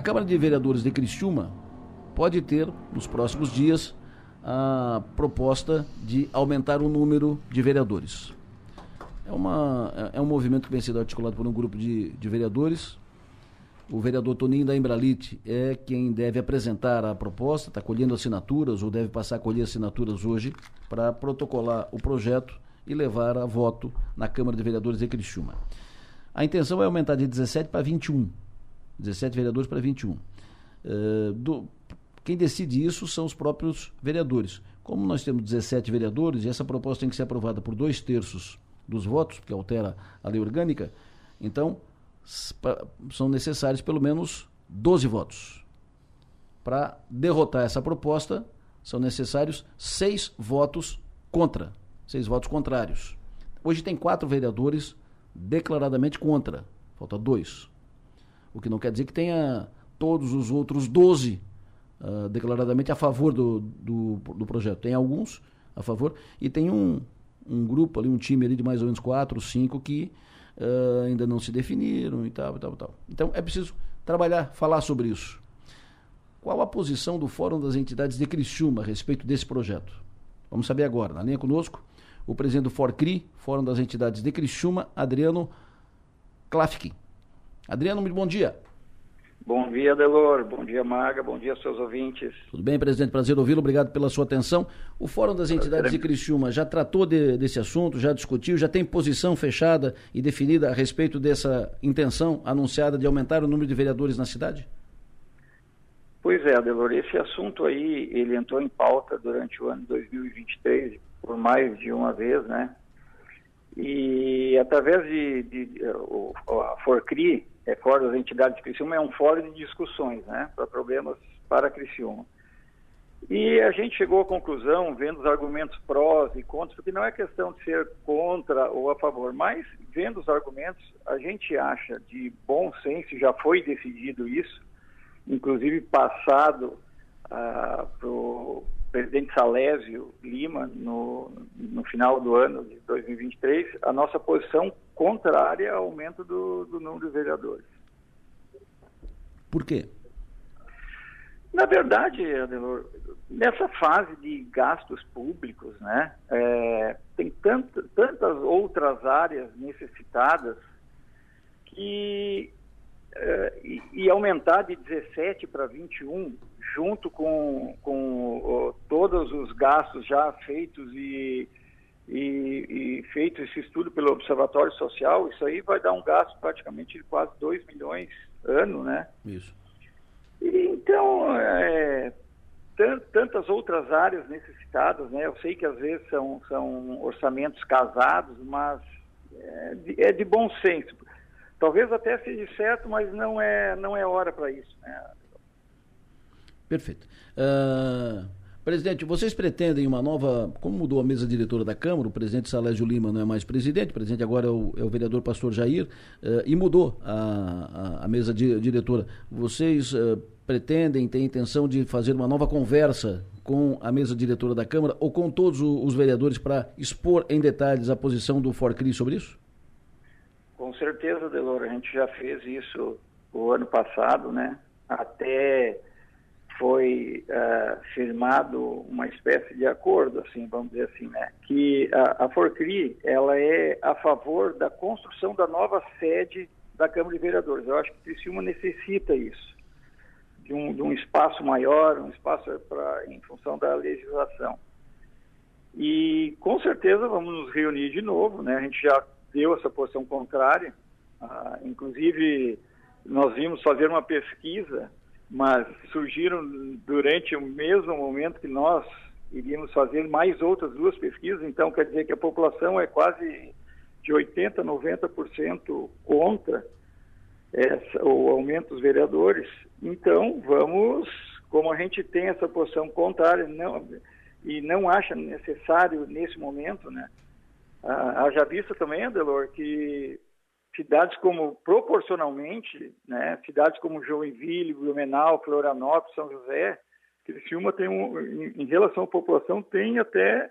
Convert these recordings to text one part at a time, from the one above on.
A Câmara de Vereadores de Criciúma pode ter, nos próximos dias, a proposta de aumentar o número de vereadores. É, uma, é, é um movimento que vem sendo articulado por um grupo de, de vereadores. O vereador Toninho da Embralite é quem deve apresentar a proposta, está colhendo assinaturas, ou deve passar a colher assinaturas hoje, para protocolar o projeto e levar a voto na Câmara de Vereadores de Criciúma. A intenção é aumentar de 17 para 21. 17 vereadores para 21. Uh, eh, do, quem decide isso são os próprios vereadores. Como nós temos 17 vereadores e essa proposta tem que ser aprovada por dois terços dos votos, porque altera a lei orgânica, então são necessários pelo menos 12 votos. Para derrotar essa proposta, são necessários seis votos contra, seis votos contrários. Hoje tem quatro vereadores declaradamente contra, falta dois. O que não quer dizer que tenha todos os outros 12 uh, declaradamente a favor do, do, do, projeto. Tem alguns a favor e tem um, um grupo ali, um time ali de mais ou menos quatro, cinco que uh, ainda não se definiram e tal, tal, tal. Então é preciso trabalhar, falar sobre isso. Qual a posição do Fórum das Entidades de Criciúma a respeito desse projeto? Vamos saber agora. Na linha conosco, o presidente do FORCRI, Fórum das Entidades de Criciúma, Adriano Klafkin. Adriano, muito bom dia. Bom dia, Delor. Bom dia, Maga. Bom dia, seus ouvintes. Tudo bem, presidente? Prazer ouvi-lo. Obrigado pela sua atenção. O Fórum das Entidades de Criciúma já tratou de, desse assunto, já discutiu, já tem posição fechada e definida a respeito dessa intenção anunciada de aumentar o número de vereadores na cidade? Pois é, Delor. Esse assunto aí, ele entrou em pauta durante o ano 2023 por mais de uma vez, né? E através de, de, de a Forcri, é, Fórum das Entidades de Criciúma, é um fórum de discussões né, para problemas para Criciúma. E a gente chegou à conclusão, vendo os argumentos prós e contras, porque não é questão de ser contra ou a favor, mas vendo os argumentos, a gente acha de bom senso, já foi decidido isso, inclusive passado ah, para o presidente Salésio Lima, no, no final do ano de 2023, a nossa posição contrária ao aumento do, do número de vereadores. Por quê? Na verdade, Adelor, nessa fase de gastos públicos, né, é, tem tant, tantas outras áreas necessitadas que é, e, e, aumentar de 17 para 21 junto com, com todos os gastos já feitos e, e, e, feito esse estudo pelo Observatório Social, isso aí vai dar um gasto praticamente de quase 2 milhões ano, né? Isso. E, então, é, tantas outras áreas necessitadas, né? Eu sei que às vezes são, são orçamentos casados, mas é de, é de bom senso. Talvez até seja certo, mas não é, não é hora para isso, né? Perfeito. Uh, presidente, vocês pretendem uma nova. Como mudou a mesa diretora da Câmara, o presidente Salésio Lima não é mais presidente, o presidente agora é o, é o vereador pastor Jair, uh, e mudou a, a, a mesa di, diretora. Vocês uh, pretendem, têm intenção de fazer uma nova conversa com a mesa diretora da Câmara ou com todos os vereadores para expor em detalhes a posição do Forcri sobre isso? Com certeza, Delor, a gente já fez isso o ano passado, né? Até foi uh, firmado uma espécie de acordo, assim, vamos dizer assim, né? Que a, a Forcri, ela é a favor da construção da nova sede da Câmara de Vereadores. Eu acho que Criciúma necessita isso, de um, de um espaço maior, um espaço pra, em função da legislação. E com certeza vamos nos reunir de novo, né? A gente já deu essa posição contrária, uh, inclusive nós vimos fazer uma pesquisa mas surgiram durante o mesmo momento que nós iríamos fazer mais outras duas pesquisas, então quer dizer que a população é quase de 80%, 90% contra essa, o aumento dos vereadores. Então, vamos, como a gente tem essa posição contrária não, e não acha necessário nesse momento, né? Ah, haja vista também, Adelor, que cidades como, proporcionalmente, né, cidades como Joinville, Blumenau, Florianópolis, São José, Criciúma tem um, em, em relação à população, tem até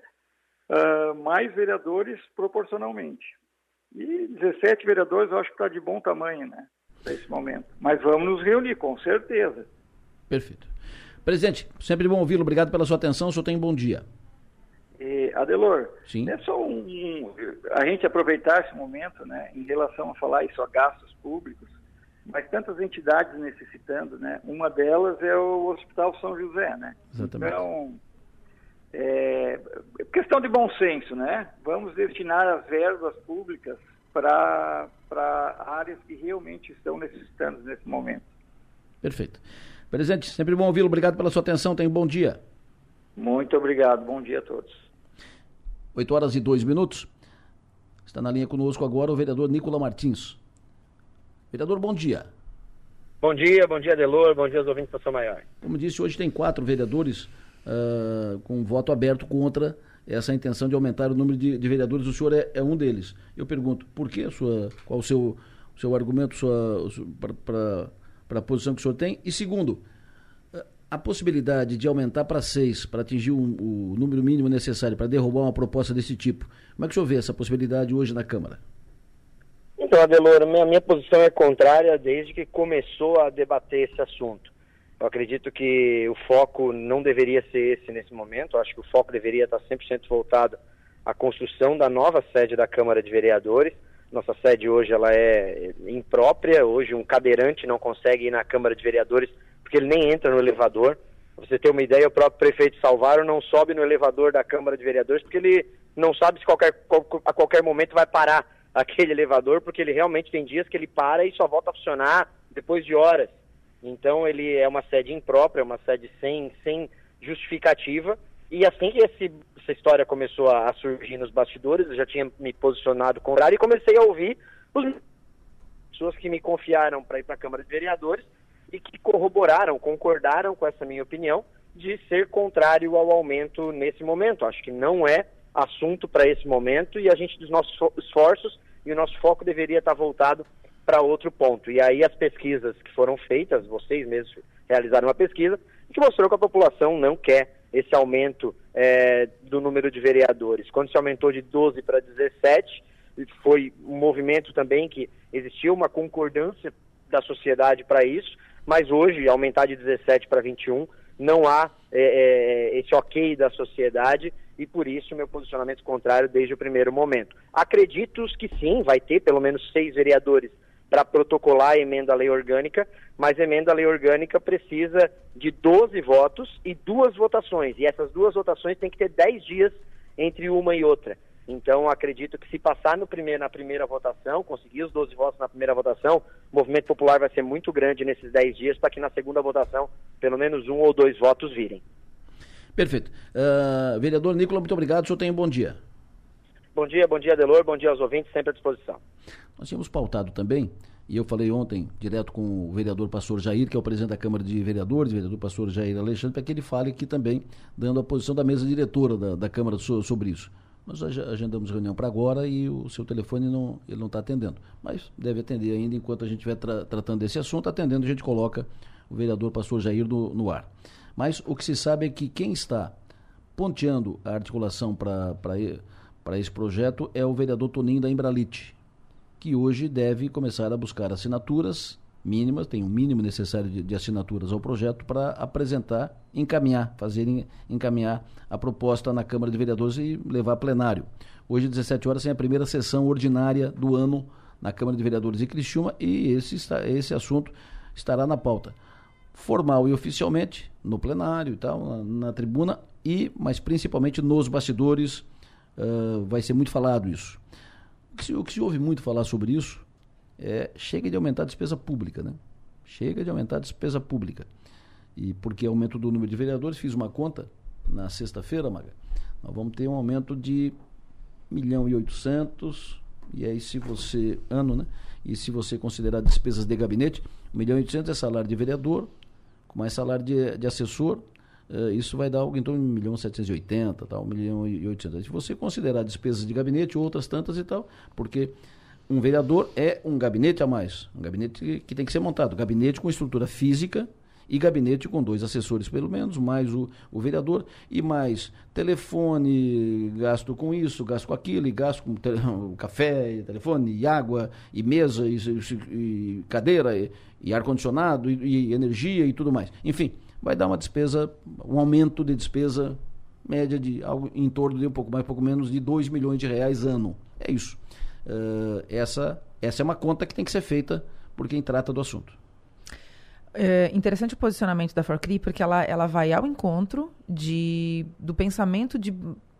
uh, mais vereadores proporcionalmente. E 17 vereadores eu acho que está de bom tamanho, né? para esse momento. Mas vamos nos reunir, com certeza. Perfeito. Presidente, sempre bom ouvi-lo. Obrigado pela sua atenção. O senhor tem um bom dia. Adelor, Sim. é só um, um, a gente aproveitar esse momento, né, em relação a falar isso a gastos públicos, mas tantas entidades necessitando, né? Uma delas é o Hospital São José, né? Exatamente. Então, é, questão de bom senso, né? Vamos destinar as verbas públicas para áreas que realmente estão necessitando nesse momento. Perfeito. Presidente, sempre bom ouvi-lo. Obrigado pela sua atenção. Tenha um bom dia. Muito obrigado. Bom dia a todos. 8 horas e 2 minutos. Está na linha conosco agora o vereador Nicola Martins. Vereador, bom dia. Bom dia, bom dia, Delor, bom dia aos ouvintes da São Maior. Como disse, hoje tem quatro vereadores uh, com voto aberto contra essa intenção de aumentar o número de, de vereadores. O senhor é, é, um deles. Eu pergunto, por que a sua, qual o seu, o seu argumento para a posição que o senhor tem? E segundo, a possibilidade de aumentar para seis, para atingir um, o número mínimo necessário para derrubar uma proposta desse tipo, como é que o senhor vê essa possibilidade hoje na Câmara? Então, Adelor, minha, minha posição é contrária desde que começou a debater esse assunto. Eu acredito que o foco não deveria ser esse nesse momento, eu acho que o foco deveria estar 100% voltado à construção da nova sede da Câmara de Vereadores. Nossa sede hoje ela é imprópria, hoje um cadeirante não consegue ir na Câmara de Vereadores porque ele nem entra no elevador. Pra você ter uma ideia, o próprio prefeito Salvaro não sobe no elevador da Câmara de Vereadores porque ele não sabe se qualquer, a qualquer momento vai parar aquele elevador, porque ele realmente tem dias que ele para e só volta a funcionar depois de horas. Então ele é uma sede imprópria, uma sede sem, sem justificativa. E assim que esse, essa história começou a, a, surgir nos bastidores, eu já tinha me posicionado contrário e comecei a ouvir as pessoas que me confiaram para ir para a Câmara de Vereadores e que corroboraram, concordaram com essa minha opinião de ser contrário ao aumento nesse momento. Acho que não é assunto para esse momento e a gente dos nossos esforços e o nosso foco deveria estar voltado para outro ponto. E aí as pesquisas que foram feitas, vocês mesmos realizaram uma pesquisa que mostrou que a população não quer esse aumento é, do número de vereadores. Quando se aumentou de 12 para 17, foi um movimento também que existiu uma concordância da sociedade para isso, mas hoje, aumentar de 17 para 21, não há é, é, esse ok da sociedade e por isso meu posicionamento contrário desde o primeiro momento. Acredito que sim, vai ter pelo menos seis vereadores para protocolar a emenda à lei orgânica, mas a emenda à lei orgânica precisa de 12 votos e duas votações, e essas duas votações têm que ter 10 dias entre uma e outra. Então, acredito que se passar no primeiro, na primeira votação, conseguir os 12 votos na primeira votação, o movimento popular vai ser muito grande nesses 10 dias para que na segunda votação, pelo menos um ou dois votos virem. Perfeito. Uh, vereador Nicola, muito obrigado. O senhor tem um bom dia. Bom dia, bom dia, Delor. Bom dia aos ouvintes, sempre à disposição. Nós tínhamos pautado também, e eu falei ontem, direto com o vereador pastor Jair, que é o presidente da Câmara de Vereadores, vereador pastor Jair Alexandre, para que ele fale aqui também, dando a posição da mesa diretora da, da Câmara sobre isso. Nós agendamos reunião para agora e o seu telefone não ele não está atendendo. Mas deve atender ainda enquanto a gente estiver tra tratando desse assunto. Atendendo, a gente coloca o vereador pastor Jair no, no ar. Mas o que se sabe é que quem está ponteando a articulação para esse projeto é o vereador Toninho da Embralite, que hoje deve começar a buscar assinaturas mínimas, tem um mínimo necessário de, de assinaturas ao projeto para apresentar, encaminhar, fazer encaminhar a proposta na Câmara de Vereadores e levar a plenário. Hoje, 17 horas, tem a primeira sessão ordinária do ano na Câmara de Vereadores de Criciúma e esse, esse assunto estará na pauta. Formal e oficialmente, no plenário e tal, na, na tribuna, e, mas principalmente nos bastidores, uh, vai ser muito falado isso. O que, se, o que se ouve muito falar sobre isso é, chega de aumentar a despesa pública, né? Chega de aumentar a despesa pública. E porque aumento do número de vereadores, fiz uma conta na sexta-feira, Maga. Nós vamos ter um aumento de 1 milhão e 800, e aí se você, ano, né? E se você considerar despesas de gabinete, 1 milhão e 800 é salário de vereador, com mais salário de, de assessor, uh, isso vai dar algo em torno de 1 milhão e 780, tal, 1 milhão e 800. Se você considerar despesas de gabinete, outras tantas e tal, porque um vereador é um gabinete a mais, um gabinete que, tem que ser montado, gabinete com estrutura física e gabinete com dois assessores pelo menos, mais o, o vereador, e mais telefone, gasto com isso, gasto com aquilo, e gasto com tele, café, e telefone, e água, e mesa, e, e cadeira, e, e ar-condicionado, e, e energia e tudo mais. Enfim, vai dar uma despesa, um aumento de despesa média de algo em torno de um pouco mais, pouco menos de 2 milhões de reais ano. É isso. Uh, essa, essa é uma conta que tem que ser feita por quem trata do assunto. É interessante o posicionamento da Forcri, porque ela, ela vai ao encontro de, do pensamento de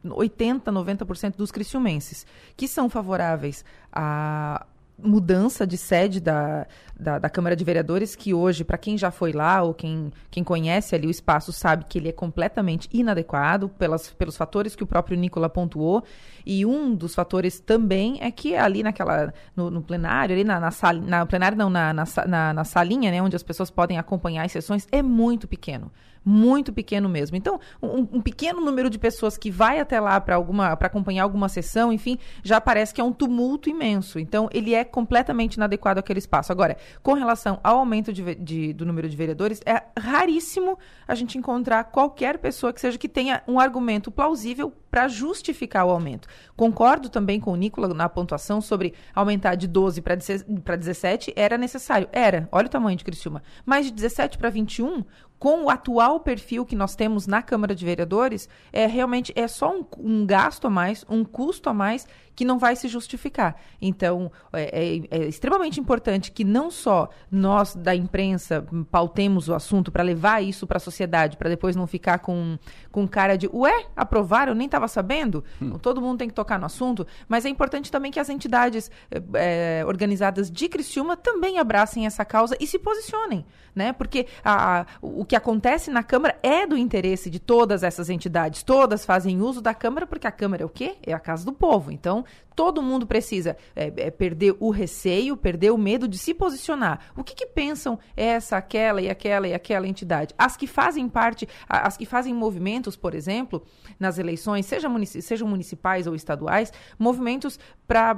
80, 90% dos criciumenses, que são favoráveis a mudança de sede da, da, da, Câmara de Vereadores, que hoje, para quem já foi lá ou quem, quem conhece ali o espaço, sabe que ele é completamente inadequado pelas, pelos fatores que o próprio Nicola pontuou. E um dos fatores também é que ali naquela, no, no plenário, ali na, na, sal, na plenário não, na, na, na, na salinha, né, onde as pessoas podem acompanhar as sessões, é muito pequeno muito pequeno mesmo. Então, um, um, pequeno número de pessoas que vai até lá para alguma para acompanhar alguma sessão, enfim, já parece que é um tumulto imenso. Então, ele é completamente inadequado àquele espaço. Agora, com relação ao aumento de, de, do número de vereadores, é raríssimo a gente encontrar qualquer pessoa que seja que tenha um argumento plausível para justificar o aumento. Concordo também com o Nicola na pontuação sobre aumentar de 12 para 17, era necessário. Era, olha o tamanho de Criciúma. Mas de 17 para 21, com o atual perfil que nós temos na Câmara de Vereadores, é realmente é só um, um gasto a mais, um custo a mais que não vai se justificar. Então, é, é, é extremamente importante que não só nós da imprensa pautemos o assunto para levar isso para a sociedade, para depois não ficar com, com cara de, ué, aprovaram, eu nem estava sabendo. Hum. Então, todo mundo tem que tocar no assunto, mas é importante também que as entidades é, organizadas de Criciúma também abracem essa causa e se posicionem, né? Porque a, a, o que acontece na Câmara é do interesse de todas essas entidades, todas fazem uso da Câmara porque a Câmara é o quê? É a casa do povo. Então, todo mundo precisa é, é, perder o receio, perder o medo de se posicionar. O que, que, pensam essa, aquela e aquela e aquela entidade? As que fazem parte, as que fazem movimentos, por exemplo, nas eleições, seja munici sejam municipais ou estaduais, movimentos para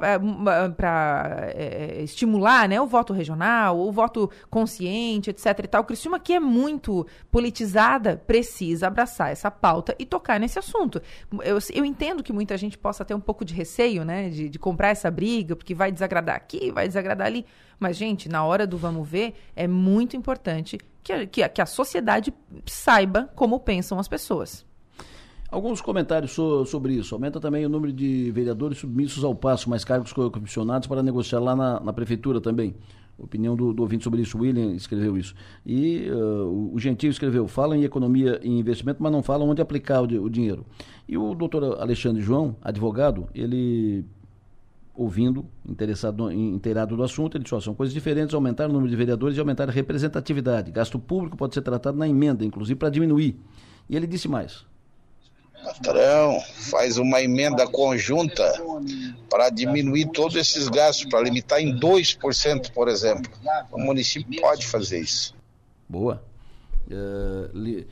é, é, estimular né, o voto regional, o voto consciente, etc. E tal. Criciúma, que é muito politizada, precisa abraçar essa pauta e tocar nesse assunto. Eu, eu entendo que muita gente possa ter um pouco de receio, né? De, de comprar essa briga, porque vai desagradar aqui, vai desagradar ali. Mas, gente, na hora do vamos ver, é muito importante que a, que a, que a sociedade saiba como pensam as pessoas. Alguns comentários so, sobre isso. Aumenta também o número de vereadores submissos ao passo, mais cargos comissionados para negociar lá na, na prefeitura também. Opinião do, do, ouvinte sobre isso. William escreveu isso. E uh, o, Gentil escreveu: falam em economia e investimento, mas não falam onde aplicar o, o dinheiro. E o doutor Alexandre João, advogado, ele ouvindo, interessado, inteirado do assunto, ele disse, são coisas diferentes, aumentar o número de vereadores e aumentar a representatividade. Gasto público pode ser tratado na emenda, inclusive para diminuir. E ele disse mais. Patrão, faz uma emenda conjunta para diminuir todos esses gastos, para limitar em 2%, por exemplo. O município pode fazer isso. Boa. Uh, li,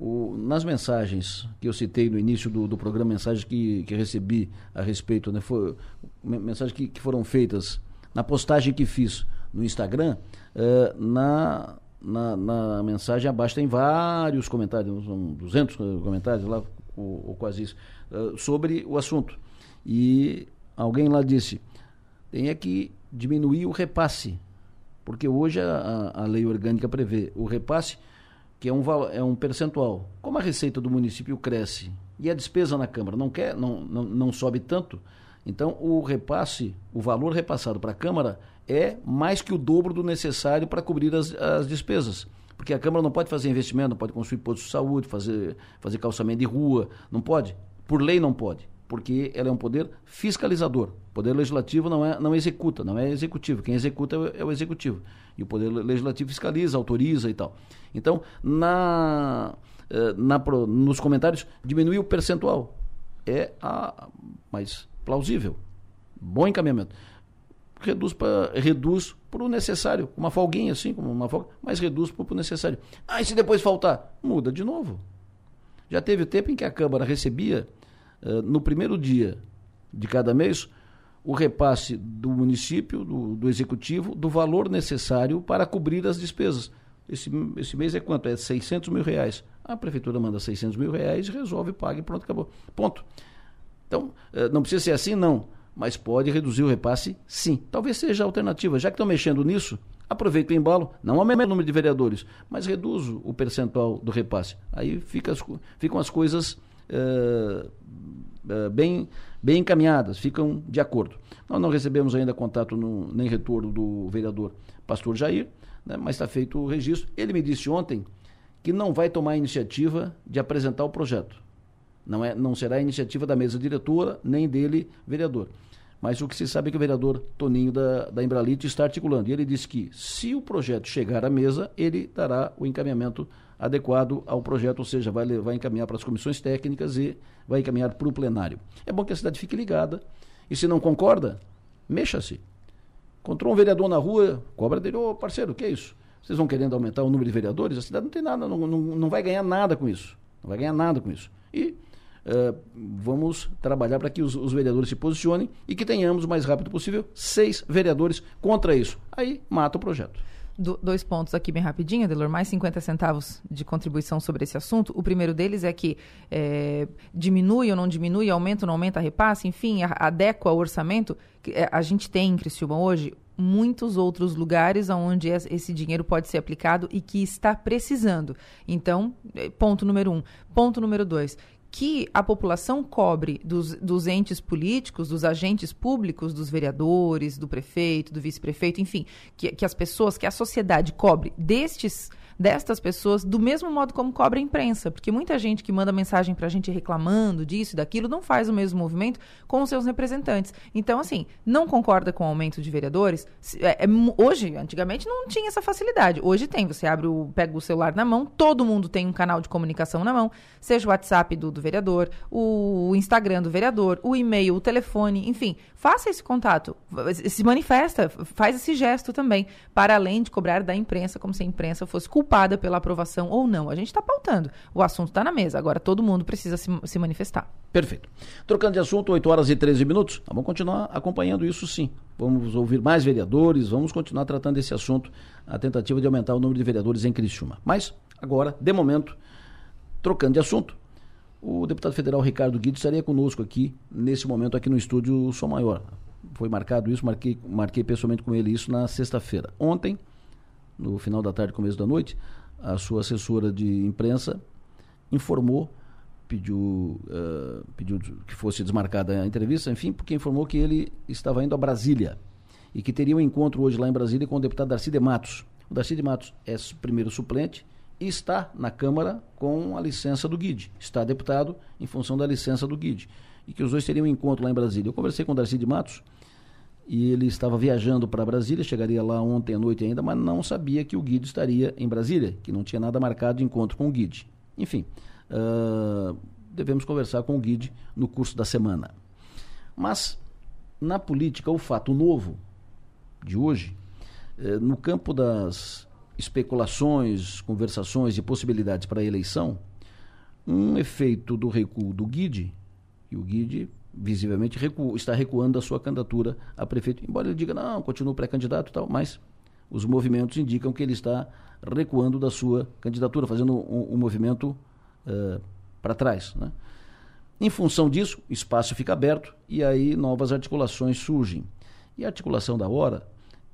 o, nas mensagens que eu citei no início do, do programa, mensagens que, que recebi a respeito, né, foi, mensagens que, que foram feitas na postagem que fiz no Instagram, uh, na, na, na, mensagem abaixo tem vários comentários, são 200 comentários lá, ou quase isso, uh, sobre o assunto. E alguém lá disse: tem é que diminuir o repasse, porque hoje a, a lei orgânica prevê o repasse, que é um, é um percentual. Como a receita do município cresce e a despesa na Câmara não, quer, não, não, não sobe tanto, então o repasse, o valor repassado para a Câmara é mais que o dobro do necessário para cobrir as, as despesas. Porque a Câmara não pode fazer investimento, não pode construir postos de saúde, fazer, fazer calçamento de rua, não pode. Por lei não pode, porque ela é um poder fiscalizador. O poder legislativo não, é, não executa, não é executivo. Quem executa é o executivo. E o poder legislativo fiscaliza, autoriza e tal. Então, na, eh, na, nos comentários, diminuir o percentual. É a mais plausível. Bom encaminhamento reduz para reduz para o necessário, uma folguinha assim, como uma folga, mas reduz para o necessário. Ah, e se depois faltar, muda de novo. Já teve tempo em que a Câmara recebia uh, no primeiro dia de cada mês o repasse do município, do, do executivo, do valor necessário para cobrir as despesas. esse, esse mês é quanto? É 600 mil reais. A prefeitura manda 600 mil reais, resolve, paga e pronto, acabou. Ponto. Então, eh, não precisa ser assim, não. Mas pode reduzir o repasse, sim. Talvez seja a alternativa. Já que estão mexendo nisso, aproveita o embalo, não aumenta o número de vereadores, mas reduz o percentual do repasse. Aí fica as, ficam as coisas uh, uh, bem, bem encaminhadas, ficam de acordo. Nós não recebemos ainda contato no, nem retorno do vereador Pastor Jair, né, mas está feito o registro. Ele me disse ontem que não vai tomar a iniciativa de apresentar o projeto. Não, é, não será iniciativa da mesa diretora, nem dele, vereador. Mas o que se sabe é que o vereador Toninho da, da Embralite está articulando. E ele disse que, se o projeto chegar à mesa, ele dará o encaminhamento adequado ao projeto, ou seja, vai, vai encaminhar para as comissões técnicas e vai encaminhar para o plenário. É bom que a cidade fique ligada. E se não concorda, mexa-se. Encontrou um vereador na rua, cobra dele, ô parceiro, o que é isso? Vocês vão querendo aumentar o número de vereadores? A cidade não tem nada, não, não, não vai ganhar nada com isso. Não vai ganhar nada com isso. E uh, vamos trabalhar para que os, os, vereadores se posicionem e que tenhamos o mais rápido possível seis vereadores contra isso. Aí mata o projeto. Do, dois pontos aqui bem rapidinho, Adelor, mais 50 centavos de contribuição sobre esse assunto. O primeiro deles é que é, diminui ou não diminui, aumenta ou não aumenta repasse, enfim, a, adequa ao orçamento. É, a gente tem em Criciúma hoje muitos outros lugares onde esse dinheiro pode ser aplicado e que está precisando. Então, ponto número um. Ponto número dois que a população cobre dos, dos entes políticos, dos agentes públicos, dos vereadores, do prefeito, do vice-prefeito, enfim, que, que as pessoas, que a sociedade cobre destes destas pessoas do mesmo modo como cobra a imprensa, porque muita gente que manda mensagem para a gente reclamando disso e daquilo não faz o mesmo movimento com os seus representantes. Então, assim, não concorda com o aumento de vereadores? É, é, hoje, antigamente não tinha essa facilidade. Hoje tem. Você abre o, pega o celular na mão, todo mundo tem um canal de comunicação na mão, seja o WhatsApp do, do vereador, o Instagram do vereador, o e-mail, o telefone, enfim, faça esse contato, se manifesta, faz esse gesto também, para além de cobrar da imprensa como se a imprensa fosse culpada culpada pela aprovação ou não. A gente está pautando. O assunto está na mesa. Agora todo mundo precisa se, se, manifestar. Perfeito. Trocando de assunto, 8 horas e 13 minutos. Vamos continuar acompanhando isso sim. Vamos ouvir mais vereadores, vamos continuar tratando esse assunto, a tentativa de aumentar o número de vereadores em Criciúma. Mas, agora, de momento, trocando de assunto, o deputado federal Ricardo Guido estaria conosco aqui, nesse momento, aqui no estúdio Som Maior. Foi marcado isso, marquei, marquei pessoalmente com ele isso na sexta-feira. Ontem, no final da tarde, começo da noite, a sua assessora de imprensa informou, pediu, uh, pediu que fosse desmarcada a entrevista, enfim, porque informou que ele estava indo a Brasília e que teria um encontro hoje lá em Brasília com o deputado Darcy de Matos. O Darcy de Matos é primeiro suplente e está na Câmara com a licença do Guide. Está deputado em função da licença do Guide. E que os dois teriam um encontro lá em Brasília. Eu conversei com o Darcy de Matos e ele estava viajando para Brasília, chegaria lá ontem à noite ainda, mas não sabia que o Guide estaria em Brasília, que não tinha nada marcado de encontro com o Guide. Enfim, uh, devemos conversar com o Guide no curso da semana. Mas, na política, o fato novo de hoje, uh, no campo das especulações, conversações e possibilidades para a eleição, um efeito do recuo do Guide, e o Guide visivelmente recu está recuando da sua candidatura a prefeito, embora ele diga, não, continua pré-candidato e tal, mas os movimentos indicam que ele está recuando da sua candidatura, fazendo um, um movimento uh, para trás. Né? Em função disso, o espaço fica aberto e aí novas articulações surgem. E a articulação da hora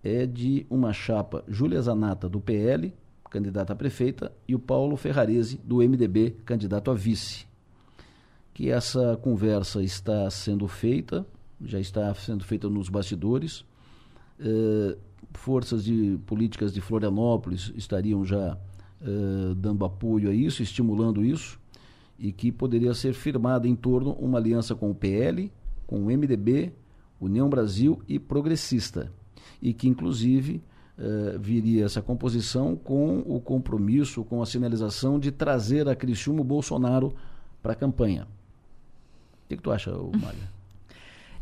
é de uma chapa Júlia Zanata, do PL, candidata a prefeita, e o Paulo Ferrarese, do MDB, candidato a vice que essa conversa está sendo feita, já está sendo feita nos bastidores. Eh, forças de políticas de Florianópolis estariam já eh, dando apoio a isso, estimulando isso, e que poderia ser firmada em torno uma aliança com o PL, com o MDB, União Brasil e Progressista, e que inclusive eh, viria essa composição com o compromisso, com a sinalização de trazer a Criciúma Bolsonaro para a campanha. O que, que tu acha, Mária?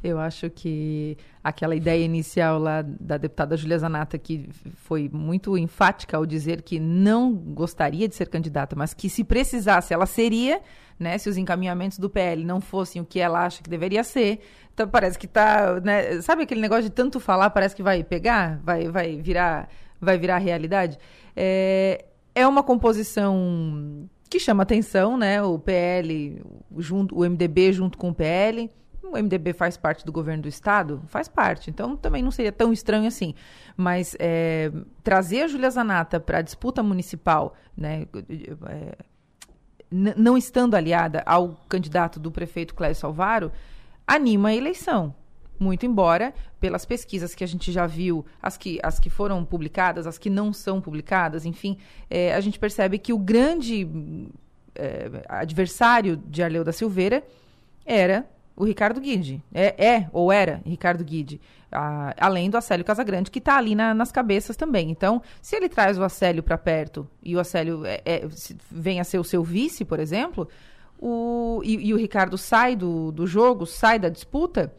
Eu acho que aquela ideia inicial lá da deputada Julia Zanata, que foi muito enfática ao dizer que não gostaria de ser candidata, mas que se precisasse, ela seria, né, se os encaminhamentos do PL não fossem o que ela acha que deveria ser. Então parece que está, né, sabe aquele negócio de tanto falar, parece que vai pegar, vai, vai virar vai virar realidade. É, é uma composição que chama atenção, né? O PL, junto, o MDB junto com o PL. O MDB faz parte do governo do estado? Faz parte. Então também não seria tão estranho assim. Mas é, trazer a Júlia Zanata para a disputa municipal, né? É, não estando aliada ao candidato do prefeito Clécio Salvaro, anima a eleição. Muito embora, pelas pesquisas que a gente já viu, as que, as que foram publicadas, as que não são publicadas, enfim, é, a gente percebe que o grande é, adversário de Arleu da Silveira era o Ricardo Guide. É, é ou era Ricardo Guide. Além do Acélio Casagrande, que está ali na, nas cabeças também. Então, se ele traz o Acélio para perto e o Acélio é, é, vem a ser o seu vice, por exemplo, o, e, e o Ricardo sai do, do jogo, sai da disputa,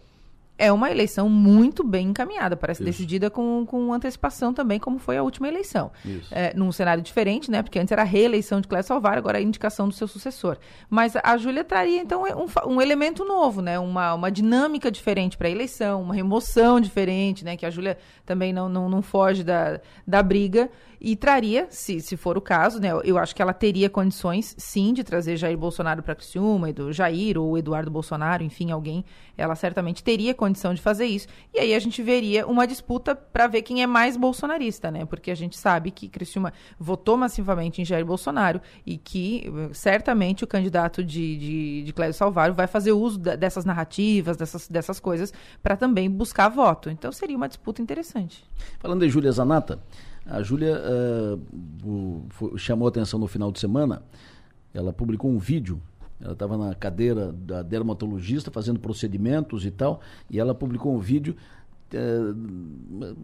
é uma eleição muito bem encaminhada, parece Isso. decidida com, com antecipação também, como foi a última eleição. É, num cenário diferente, né? Porque antes era a reeleição de Clécio Salvar, agora a indicação do seu sucessor. Mas a Júlia traria, então, um, um elemento novo, né? Uma, uma dinâmica diferente para a eleição, uma remoção diferente, né? Que a Júlia também não, não, não foge da, da briga e traria, se, se for o caso, né, eu acho que ela teria condições, sim, de trazer Jair Bolsonaro para Criciúma, do Jair ou Eduardo Bolsonaro, enfim, alguém, ela certamente teria condição de fazer isso. E aí a gente veria uma disputa para ver quem é mais bolsonarista, né? Porque a gente sabe que Criciúma votou massivamente em Jair Bolsonaro e que certamente o candidato de, de, de Clédio vai fazer uso dessas narrativas, dessas, dessas coisas, para também buscar voto. Então seria uma disputa interessante. Falando de Júlia Zanata, a Júlia uh, chamou atenção no final de semana, ela publicou um vídeo, ela estava na cadeira da dermatologista fazendo procedimentos e tal, e ela publicou um vídeo uh,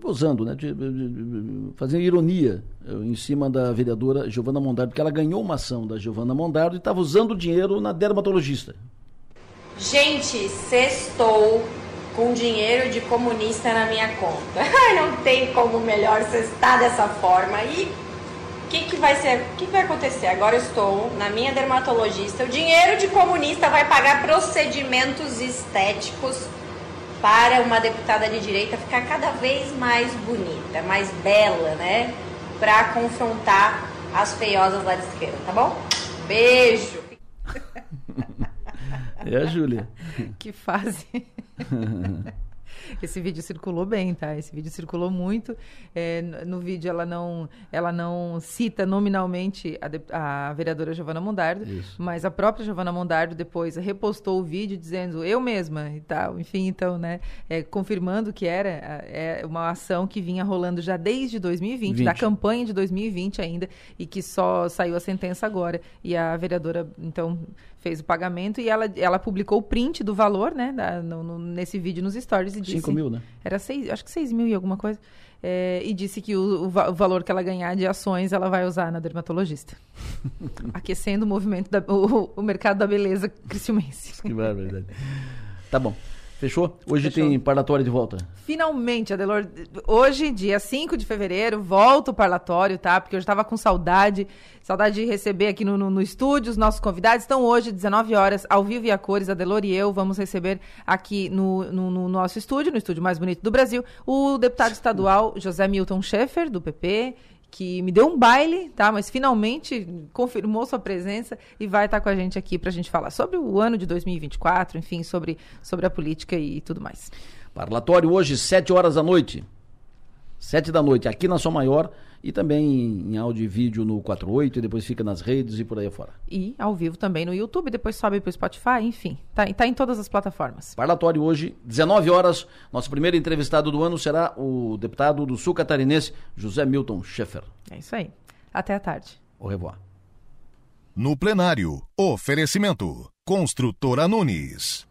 gozando, né, de, de, de, fazendo ironia uh, em cima da vereadora Giovana Mondardo, porque ela ganhou uma ação da Giovana Mondardo e estava usando o dinheiro na dermatologista. Gente, sextou com dinheiro de comunista na minha conta. não tem como melhor você estar dessa forma. E o que, que vai ser? O que, que vai acontecer? Agora eu estou na minha dermatologista. O dinheiro de comunista vai pagar procedimentos estéticos para uma deputada de direita ficar cada vez mais bonita, mais bela, né? Para confrontar as feiosas lá de esquerda, tá bom? Beijo! É a Júlia. Que fase. Esse vídeo circulou bem, tá? Esse vídeo circulou muito. É, no vídeo ela não, ela não cita nominalmente a, a vereadora Giovana Mondardo, Isso. mas a própria Giovana Mondardo depois repostou o vídeo dizendo eu mesma e tal. Enfim, então, né? É, confirmando que era é uma ação que vinha rolando já desde 2020, 20. da campanha de 2020 ainda, e que só saiu a sentença agora. E a vereadora, então, fez o pagamento e ela, ela publicou o print do valor, né? Da, no, no, nesse vídeo nos stories e disse. 5 mil, né? Era seis, acho que 6 mil e alguma coisa. É, e disse que o, o, o, valor que ela ganhar de ações ela vai usar na dermatologista. Aquecendo o movimento, da, o, o mercado da beleza criciumense. Que verdade. Tá bom. Fechou? Hoje Fechou. tem parlatório de volta. Finalmente, Adelor. Hoje, dia 5 de fevereiro, volta o parlatório, tá? Porque eu estava com saudade, saudade de receber aqui no, no, no, estúdio os nossos convidados. Então, hoje, 19 horas, ao vivo e a cores, Adelor e eu vamos receber aqui no, no, no nosso estúdio, no estúdio mais bonito do Brasil, o deputado estadual José Milton Schaeffer, do PP, que me deu um baile, tá? Mas finalmente confirmou sua presença e vai estar com a gente aqui para a gente falar sobre o ano de 2024, enfim, sobre, sobre a política e tudo mais. Parlatório hoje, 7 horas da noite. 7 da noite, aqui na Sua Maior e também em áudio e vídeo no 48 e depois fica nas redes e por aí afora. E ao vivo também no YouTube, depois sobe para o Spotify, enfim, tá, tá em todas as plataformas. Parlatório hoje, 19 horas. Nosso primeiro entrevistado do ano será o deputado do Sul Catarinense, José Milton Schaeffer. É isso aí. Até a tarde. Au revoir. No plenário, oferecimento. Construtora Nunes.